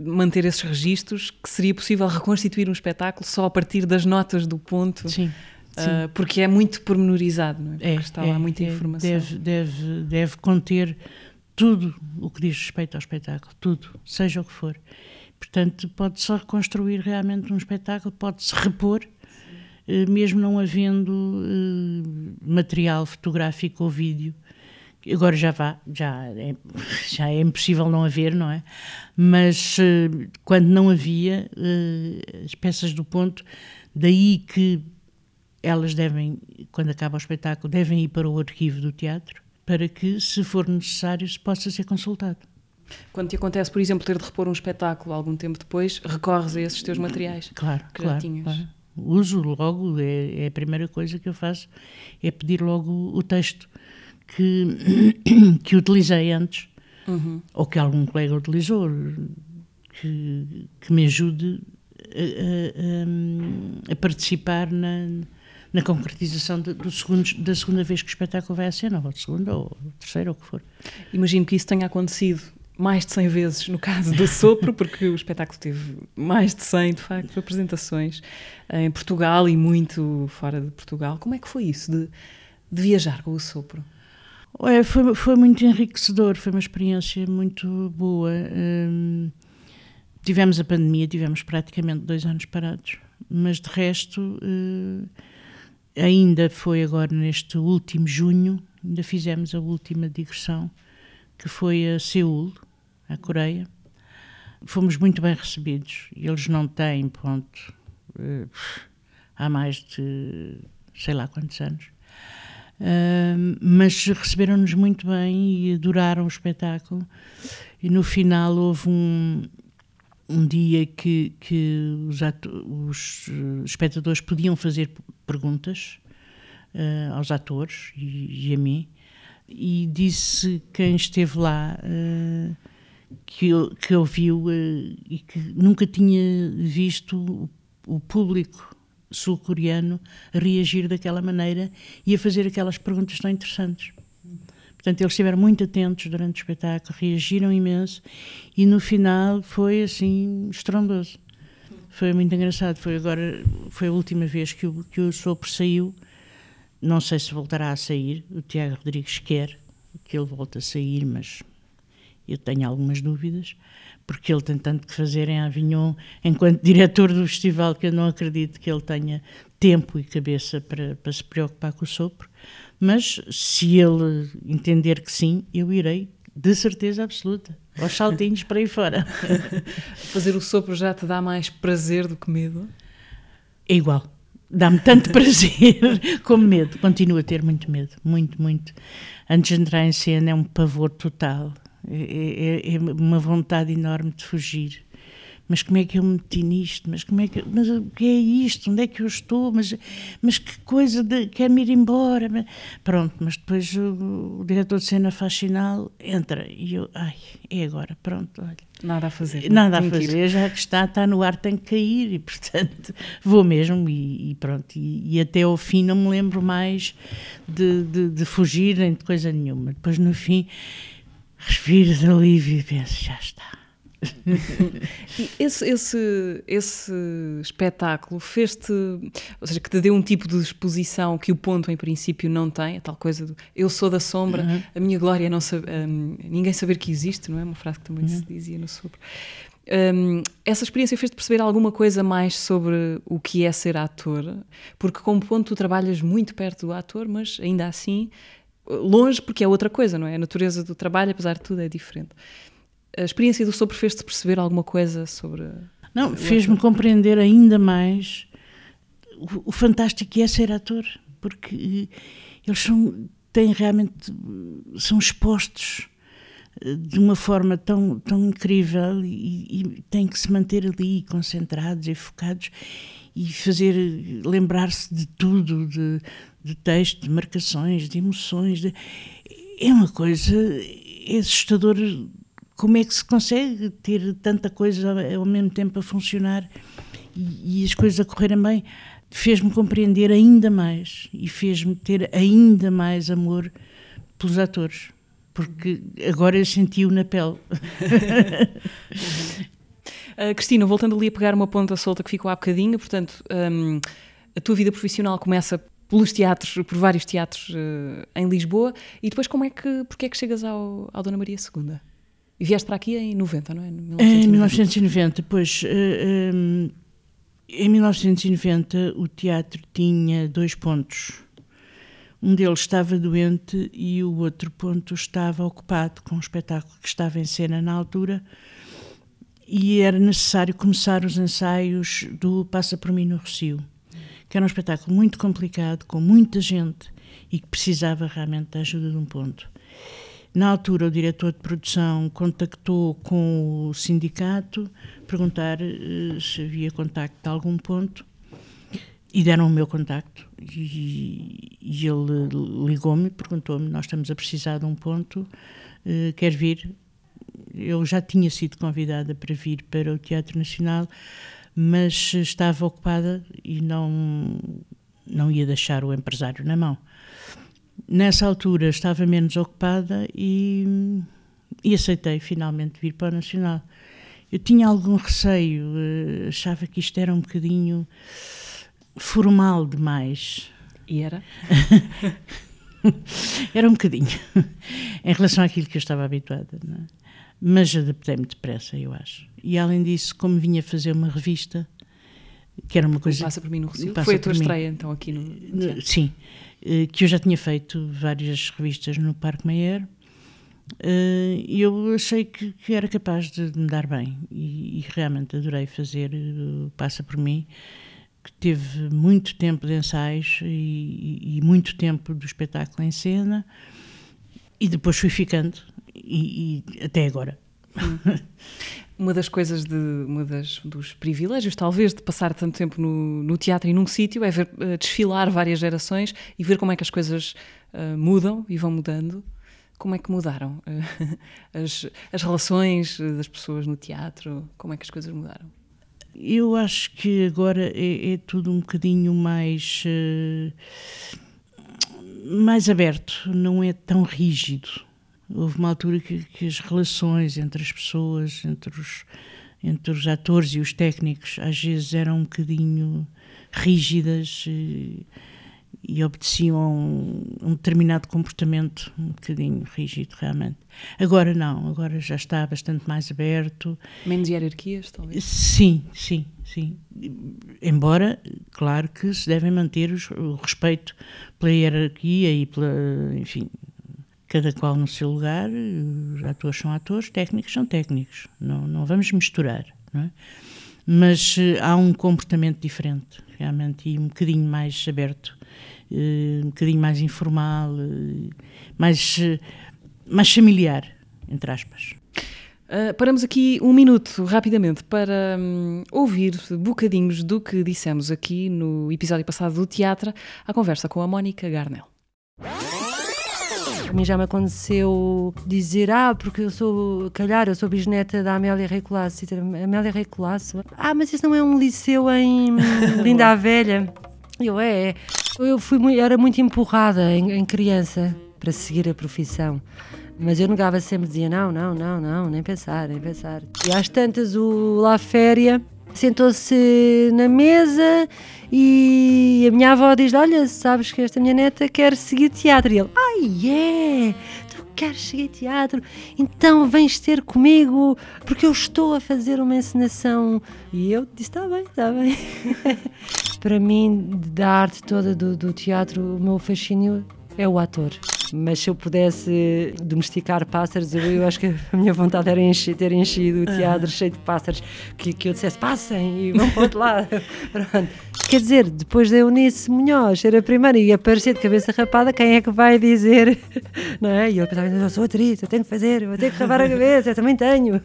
manter esses registros, que seria possível reconstituir um espetáculo só a partir das notas do ponto. Sim. Uh, porque é muito pormenorizado, não é? Porque é, está é, lá muita é, informação. Deve, deve, deve conter tudo o que diz respeito ao espetáculo, tudo, seja o que for. Portanto, pode-se reconstruir realmente um espetáculo, pode-se repor, uh, mesmo não havendo uh, material fotográfico ou vídeo. Agora já vá, já é, já é impossível não haver, não é? Mas quando não havia, as peças do ponto, daí que elas devem, quando acaba o espetáculo, devem ir para o arquivo do teatro para que, se for necessário, se possa ser consultado. Quando te acontece, por exemplo, ter de repor um espetáculo algum tempo depois, recorres a esses teus materiais claro, que claro, já tinhas. Claro. Uso logo, é, é, a primeira coisa que eu faço, é pedir logo o texto que, que utilizei antes, uhum. ou que algum colega utilizou, que, que me ajude a, a, a participar na, na concretização de, do segundo, da segunda vez que o espetáculo vai à cena, ou segunda, ou terceira, ou o que for. Imagino que isso tenha acontecido mais de 100 vezes no caso do Sopro, porque o espetáculo teve mais de 100, de facto, apresentações em Portugal e muito fora de Portugal. Como é que foi isso de, de viajar com o Sopro? É, foi, foi muito enriquecedor, foi uma experiência muito boa. Hum, tivemos a pandemia, tivemos praticamente dois anos parados, mas de resto. Hum, ainda foi agora neste último junho, ainda fizemos a última digressão, que foi a Seul, a Coreia. Fomos muito bem recebidos. Eles não têm, ponto, uh, há mais de sei lá quantos anos. Uh, mas receberam-nos muito bem e adoraram o espetáculo. E no final houve um, um dia que, que os, os, eh, espectadores podiam fazer perguntas uh, aos atores e, e, a mim, e disse quem esteve lá que, que ouviu uh, e que nunca tinha visto o, o público sul-coreano reagir daquela maneira e a fazer aquelas perguntas tão interessantes. Portanto, eles estiveram muito atentos durante o espetáculo, reagiram imenso e no final foi assim estrondoso. Foi muito engraçado. Foi agora, foi a última vez que o, que o Sopro saiu. Não sei se voltará a sair. O Tiago Rodrigues quer que ele volte a sair, mas eu tenho algumas dúvidas porque ele tem tanto que fazer em Avignon, enquanto diretor do festival, que eu não acredito que ele tenha tempo e cabeça para, para se preocupar com o sopro. Mas se ele entender que sim, eu irei, de certeza absoluta, aos saltinhos para aí fora. Fazer o sopro já te dá mais prazer do que medo? É igual. Dá-me tanto prazer como medo. Continuo a ter muito medo, muito, muito. Antes de entrar em cena é um pavor total é, é, é, uma vontade enorme de fugir. Mas como é que eu me meti nisto? Mas como é que, mas o que é isto? Onde é que eu estou? Mas, mas que coisa de quer-me ir embora? Pronto, mas depois o, o, diretor de cena faz sinal, entra e eu, ai, é agora, pronto, olha. Nada a fazer. Nada a fazer, já que está, está no ar, tem que cair e portanto vou mesmo e, e pronto. E, e, até ao fim não me lembro mais de, de, de fugir nem de coisa nenhuma. Depois no fim respiro de alívio e penso, já está. esse, esse, esse espetáculo fez-te, ou seja, que te deu um tipo de exposição que o ponto em princípio não tem, a tal coisa do eu sou da sombra, uhum. a minha glória é não saber, um, ninguém saber que existe, não é? Uma frase que também uhum. se dizia no sobre. Um, essa experiência fez-te perceber alguma coisa mais sobre o que é ser ator? Porque, como ponto, tu trabalhas muito perto do ator, mas ainda assim longe porque é outra coisa, não é? A natureza do trabalho, apesar de tudo, é diferente. A experiência do Sopro fez-te perceber alguma coisa sobre. Não, fez-me compreender ainda mais o, o, fantástico que é ser ator, porque eles são, têm realmente. são expostos eh, de uma forma tão, tão incrível e, e têm que se manter ali concentrados e focados e fazer lembrar-se de tudo, de, de texto, de marcações, de emoções. De... É uma coisa é assustador. Como é que se consegue ter tanta coisa ao mesmo tempo a funcionar e, e as coisas a correrem bem? Fez-me compreender ainda mais e fez-me ter ainda mais amor pelos atores, porque agora eu senti-o na pele. Uh, Cristina, voltando ali a pegar uma ponta solta que ficou há bocadinho, portanto, um, a tua vida profissional começa pelos teatros, por vários teatros uh, em Lisboa, e depois como é que, porque é que chegas ao, ao Dona Maria II? E vieste para aqui em 90, não é? 1990. Em 1990, pois. Uh, um, em 1990 o teatro tinha dois pontos. Um deles estava doente e o outro ponto estava ocupado com um espetáculo que estava em cena na altura e era necessário começar os ensaios do Passa por mim no Rocio, que era um espetáculo muito complicado, com muita gente e que precisava realmente da ajuda de um ponto. Na altura, o diretor de produção contactou com o sindicato, perguntar uh, se havia contacto de algum ponto, e deram o meu contacto. E, e ele ligou-me perguntou-me: Nós estamos a precisar de um ponto, uh, quer vir? eu já tinha sido convidada para vir para o Teatro Nacional, mas estava ocupada e não, não ia deixar o empresário na mão. Nessa altura estava menos ocupada e, e aceitei finalmente vir para o Nacional. Eu tinha algum receio, eh, achava que isto era um bocadinho formal demais. E era? era um bocadinho, em relação àquilo que eu estava habituada. Não é? Mas adaptei-me depressa, eu acho. E além disso, como vinha fazer uma revista, que era uma coisa. Passa por mim no Rocio. Foi a tua estreia, então, aqui no. no sim, eh, que eu já tinha feito várias revistas no Parque Meyer. Eh, e eu achei que, que, era capaz de me dar bem e, e realmente adorei fazer Passa por mim, que teve muito tempo de ensaios e, e, muito tempo do espetáculo em cena, e depois fui ficando e, e até agora. Uma das coisas, de, uma das, dos privilégios, talvez, de passar tanto tempo no, no teatro e num sítio é ver uh, desfilar várias gerações e ver como é que as coisas uh, mudam e vão mudando. Como é que mudaram uh, as, as relações das pessoas no teatro? Como é que as coisas mudaram? Eu acho que agora é, é tudo um bocadinho mais. Mais aberto, não é tão rígido. Houve uma altura que, que as relações entre as pessoas, entre os, entre os atores e os técnicos, às vezes eram um bocadinho rígidas e, e obedeciam a um, um, determinado comportamento um bocadinho rígido, realmente. Agora não, agora já está bastante mais aberto. Menos hierarquias, talvez? Sim, sim, sim. Embora, claro que se devem manter os, o respeito pela hierarquia e pela, enfim, cada qual no seu lugar, atores são atores, técnicos são técnicos, não, não vamos misturar, não é? Mas uh, há um comportamento diferente, realmente, e um bocadinho mais aberto, uh, um bocadinho mais informal, uh, mais, mais familiar, entre aspas. Uh, paramos aqui um minuto, rapidamente, para um, ouvir bocadinhos do que dissemos aqui no episódio passado do Teatro, a conversa com a Mónica Garnel. A mim já me aconteceu dizer, ah, porque eu sou, calhar, eu sou bisneta da Amélia Rei Colasso. Amélia Rei Colasso? Ah, mas isso não é um liceu em Linda a Velha? Eu, é, é. Eu fui, era muito empurrada em, em criança para seguir a profissão. Mas eu negava sempre, dizia não, não, não, não, nem pensar, nem pensar. E às tantas o La Féria sentou-se na mesa e a minha avó diz olha, sabes que esta minha neta quer seguir teatro. E ele, ai, é, tu queres seguir teatro? Então vens ter comigo porque eu estou a fazer uma encenação. E eu disse, está bem, está bem. Para mim, da arte toda do, do teatro, o meu fascínio é o ator mas se eu pudesse domesticar pássaros, eu, eu acho que a minha vontade era encher, ter enchido o teatro cheio de pássaros, que, que eu dissesse passem e vão para o outro lado. Quer dizer, depois da Eunice Munhoz ser a primeira e aparecer de cabeça rapada, quem é que vai dizer? Não é? E eu pensava, eu sou atriz, eu tenho que fazer, eu vou ter que rapar a cabeça, eu também tenho.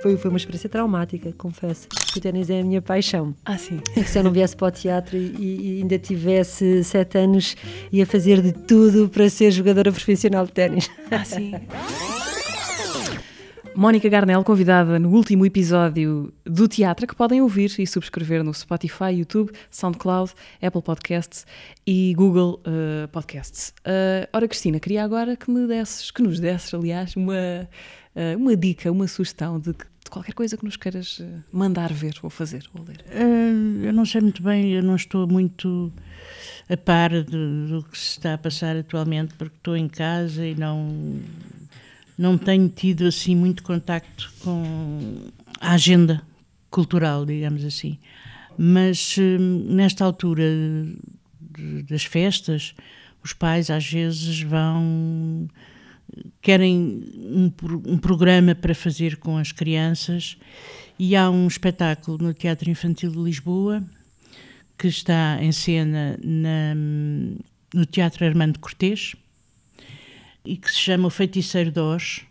Foi, foi uma experiência traumática, confesso. O ténis é a minha paixão. Ah, sim. Se eu não viesse para o teatro e, e ainda tivesse sete anos, ia fazer de tudo para ser jogadora profissional de ténis. Ah, sim. Mónica Garnel, convidada no último episódio do Teatro, que podem ouvir e subscrever no Spotify, YouTube, SoundCloud, Apple Podcasts e Google uh, Podcasts. Uh, ora, Cristina, queria agora que me desses, que nos desses, aliás, uma, uh, uma dica, uma sugestão de, de, qualquer coisa que nos queiras mandar ver ou fazer ou ler. eu não sei muito bem, eu não estou muito a par de, do que se está a passar atualmente, porque estou em casa e não não tenho tido assim muito contacto com a agenda cultural, digamos assim. Mas hum, nesta altura das festas, os pais às vezes vão querem um, um, programa para fazer com as crianças e há um espetáculo no Teatro Infantil de Lisboa que está em cena na, no Teatro Armando Cortês e que se chama O Feiticeiro de Oz,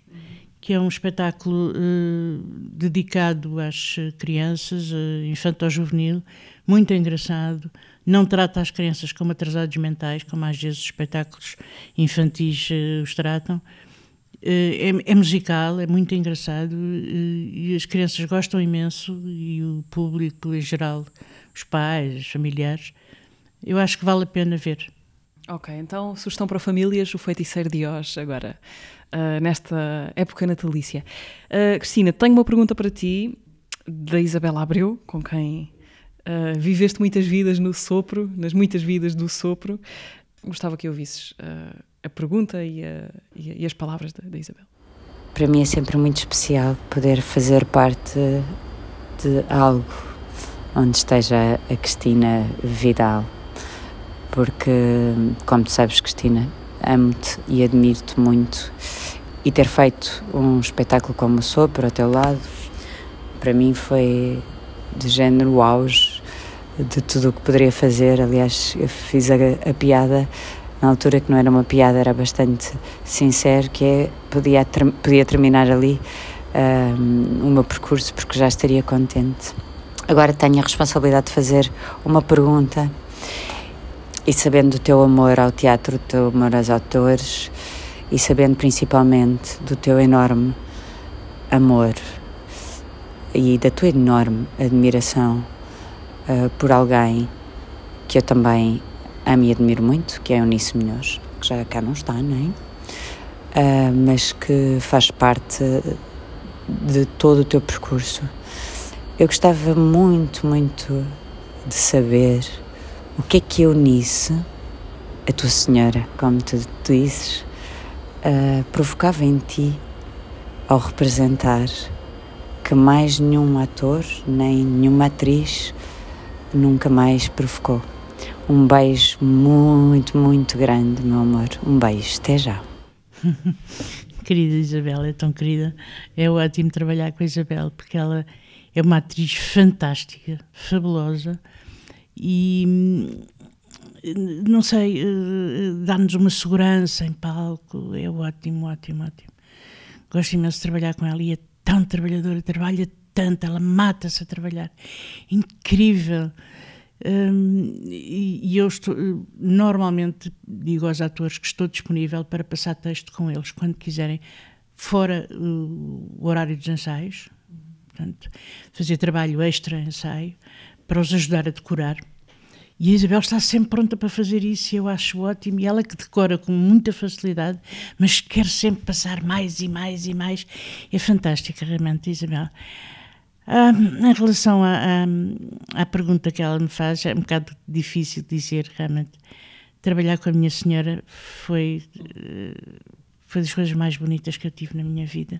que é um espetáculo uh, dedicado às crianças, uh, infanto-juvenil, muito engraçado. Não trata as crianças como atrasados mentais, como às vezes os espetáculos infantis uh, os tratam. É, é, musical, é muito engraçado e as crianças gostam imenso e o público em geral, os pais, os familiares. Eu acho que vale a pena ver. Ok, então sugestão para famílias, o feiticeiro de Oz, agora, uh, nesta época natalícia. Uh, Cristina, tenho uma pergunta para ti, da Isabela Abreu, com quem uh, viveste muitas vidas no sopro, nas muitas vidas do sopro. Gostava que ouvisses a pergunta e, a, e, as palavras da, da Isabel. Para mim é sempre muito especial poder fazer parte de algo onde esteja a Cristina Vidal porque, como tu sabes, Cristina, amo-te e admiro-te muito. E ter feito um espetáculo como o Sopro ao teu lado, para mim foi de género o auge de tudo o que poderia fazer. Aliás, eu fiz a, a, piada na altura que não era uma piada, era bastante sincero, que é podia, ter, podia terminar ali um, o meu percurso porque já estaria contente. Agora tenho a responsabilidade de fazer uma pergunta e sabendo do teu amor ao teatro, do teu amor aos atores e sabendo principalmente do teu enorme amor e da tua enorme admiração uh, por alguém que eu também amo e admiro muito, que é Eunice Melhores, que já cá não está, não é? Uh, mas que faz parte de todo o teu percurso. Eu gostava muito, muito de saber o que é que Eunice, a tua senhora, como tu, tu dizes, uh, provocava em ti ao representar que mais nenhum ator nem nenhuma atriz nunca mais provocou. Um beijo muito, muito grande, meu amor. Um beijo. Até já. querida Isabel, é tão querida. É ótimo trabalhar com a Isabel, porque ela é uma atriz fantástica, fabulosa e hum, não sei, eh, dá-nos uma segurança em palco, é ótimo, ótimo, ótimo. Gosto imenso de trabalhar com ela e é tão trabalhadora, trabalha tanto, ela mata-se a trabalhar. Incrível. Um, e, eu estou, normalmente digo aos atores que estou disponível para passar texto com eles quando quiserem, fora o horário dos ensaios, portanto, fazer trabalho extra ensaio para os ajudar a decorar e a Isabel está sempre pronta para fazer isso e eu acho ótimo. E ela que decora com muita facilidade, mas quer sempre passar mais e mais e mais. É fantástica, realmente, Isabel. Ah, em relação à, à, pergunta que ela me faz, é um bocado difícil dizer, realmente. Trabalhar com a minha senhora foi, eh, foi das coisas mais bonitas que eu tive na minha vida.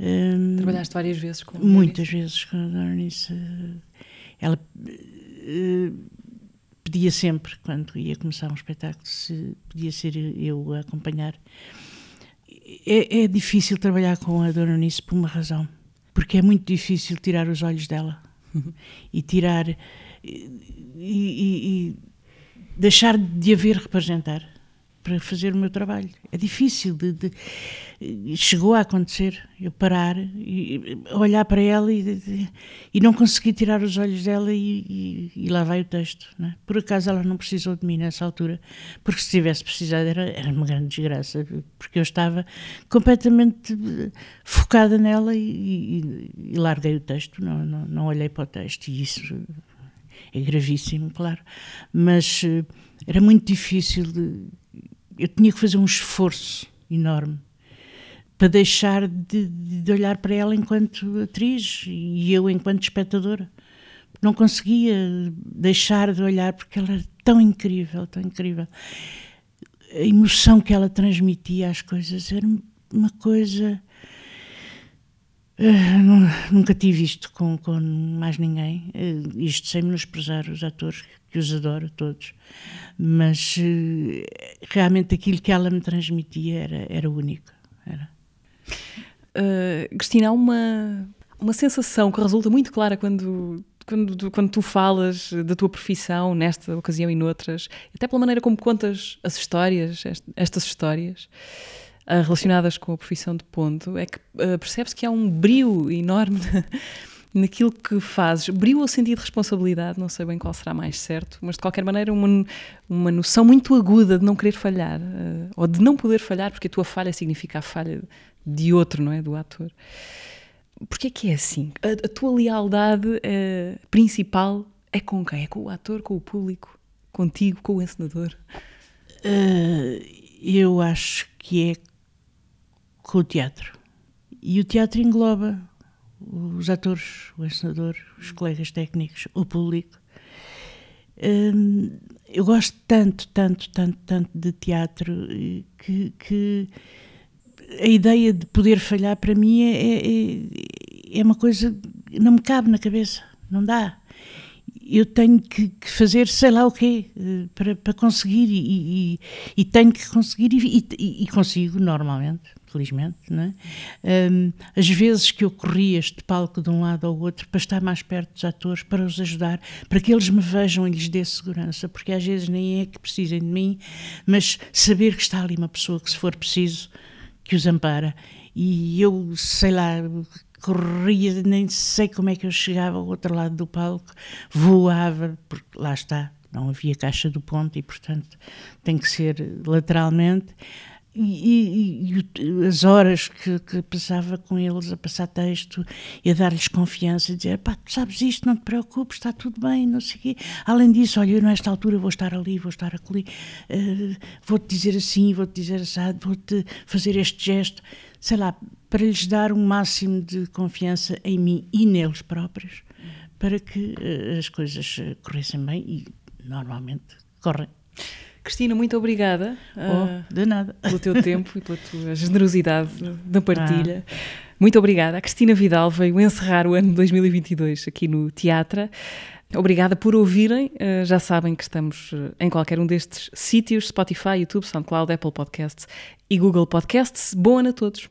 Um, Trabalhaste várias vezes com Muitas vezes com a Dona Eunice. Ela uh, pedia sempre, quando ia começar um espetáculo, se podia ser eu a acompanhar. É, é difícil trabalhar com a Dona Eunice por uma razão, porque é muito difícil tirar os olhos dela e tirar e, e, e deixar de haver representar para fazer o meu trabalho. É difícil de, de chegou a acontecer eu parar e olhar para ela e, e não conseguir tirar os olhos dela e, e, e lá vai o texto. É? Por acaso ela não precisou de mim nessa altura, porque se tivesse precisado era, era uma grande desgraça, porque eu estava completamente focada nela e, larguei o texto, não, não, não olhei para o texto e isso é gravíssimo, claro, mas eh, era muito difícil de, eu tinha que fazer um esforço enorme para deixar de, de, olhar para ela enquanto atriz e eu enquanto espectadora. Não conseguia deixar de olhar porque ela era tão incrível, tão incrível. A emoção que ela transmitia às coisas era uma coisa. Uh, nunca tive isto com, com mais ninguém. Uh, isto sem menosprezar os atores, que os adoro todos. Mas uh, realmente aquilo que ela me transmitia era, era único. Era. Uh, Cristina, há uma, uma sensação que resulta muito clara quando, quando, quando tu falas da tua profissão, nesta ocasião e noutras, até pela maneira como contas as histórias, estas histórias uh, relacionadas com a profissão de ponto, é que percebe-se que há um brio enorme naquilo que fazes. Brio ou sentido de responsabilidade, não sei bem qual será mais certo, mas de qualquer maneira uma, uma noção muito aguda de não querer falhar, ou de não poder falhar, porque a tua falha significa a falha de outro, não é? Do ator. Porquê que é assim? A, a tua lealdade uh, principal é com quem? É com o ator, com o público, contigo, com o encenador? Uh, eu acho que é com o teatro. E o teatro engloba os atores, o encenador, os colegas técnicos, o público. Uh, eu gosto tanto, tanto, tanto, tanto de teatro que, que a ideia de poder falhar para mim é, é, é uma coisa não me cabe na cabeça, não dá. Eu tenho que, que fazer sei lá o quê eh, para, para conseguir e, e, e, tenho que conseguir e, e consigo normalmente, felizmente. Não é? um, as vezes que eu corri este palco de um lado ao outro para estar mais perto dos atores, para os ajudar, para que eles me vejam e lhes dê segurança, porque às vezes nem é que precisem de mim, mas saber que está ali uma pessoa que se for preciso que os ampara. E eu, sei lá, corria, nem sei como é que eu chegava ao outro lado do palco, voava, porque lá está, não havia caixa do ponto e, portanto, tem que ser lateralmente. e, e, e, as horas que, que, passava com eles a passar texto e a dar-lhes confiança, a dizer, pá, tu sabes isto, não te preocupes, está tudo bem, não sei quê. Além disso, olha, eu nesta altura vou estar ali, vou estar ali, uh, vou-te dizer assim, vou-te dizer assim, vou-te fazer este gesto, sei lá, para lhes dar um máximo de confiança em mim e neles próprios, para que uh, as coisas corressem bem e normalmente correm. Cristina, muito obrigada oh, de nada. pelo teu tempo e pela tua generosidade na partilha. Ah. Muito obrigada. A Cristina Vidal veio encerrar o ano 2022 aqui no Teatro. Obrigada por ouvirem. Já sabem que estamos em qualquer um destes sítios: Spotify, YouTube, SoundCloud, Apple Podcasts e Google Podcasts. Boa ano a todos.